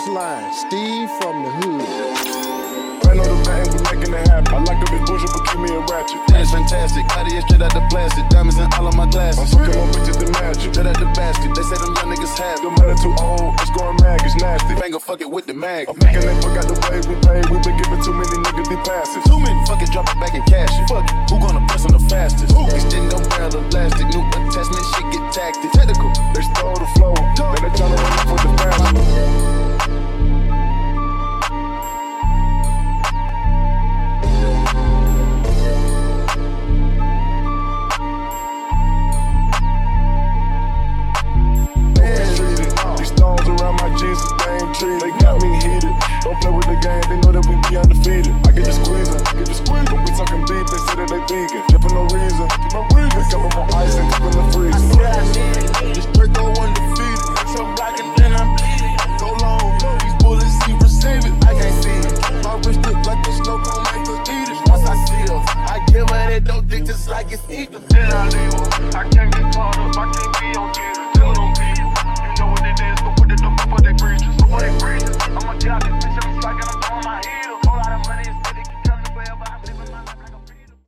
First line, Steve from the hood. I know the bang, we making it happen. I like a big bullshit, but give me a ratchet. That's fantastic. Cartier straight out the plastic. Diamonds in all of my glasses. I'm glasses. fucking on bitches that magic. Straight out the basket. They say them young niggas have The them. money too old, it's going mag, it's nasty. Banger, fuck it with the mag. I'm thinking they forgot the way we pay. We been giving too many niggas these passes. Too many. Fuck it, drop it back and cash it. Fuck it. Who gonna press on the fastest? Don't play with the game, they know that we be undefeated. I get the squeezing, I get the squeezing. We talking deep, they say that they vegan. Just for no reason, no reason. They cover my ice and keep in the freezer. I said I need it, this break go undefeated. So I'm blocking, then I'm bleeding. Go long, these bullets, he receive it. I can't see it. My wrist look like a snow cone, like the eaters. Once I see them, I give her that dope dick just like it's Easter.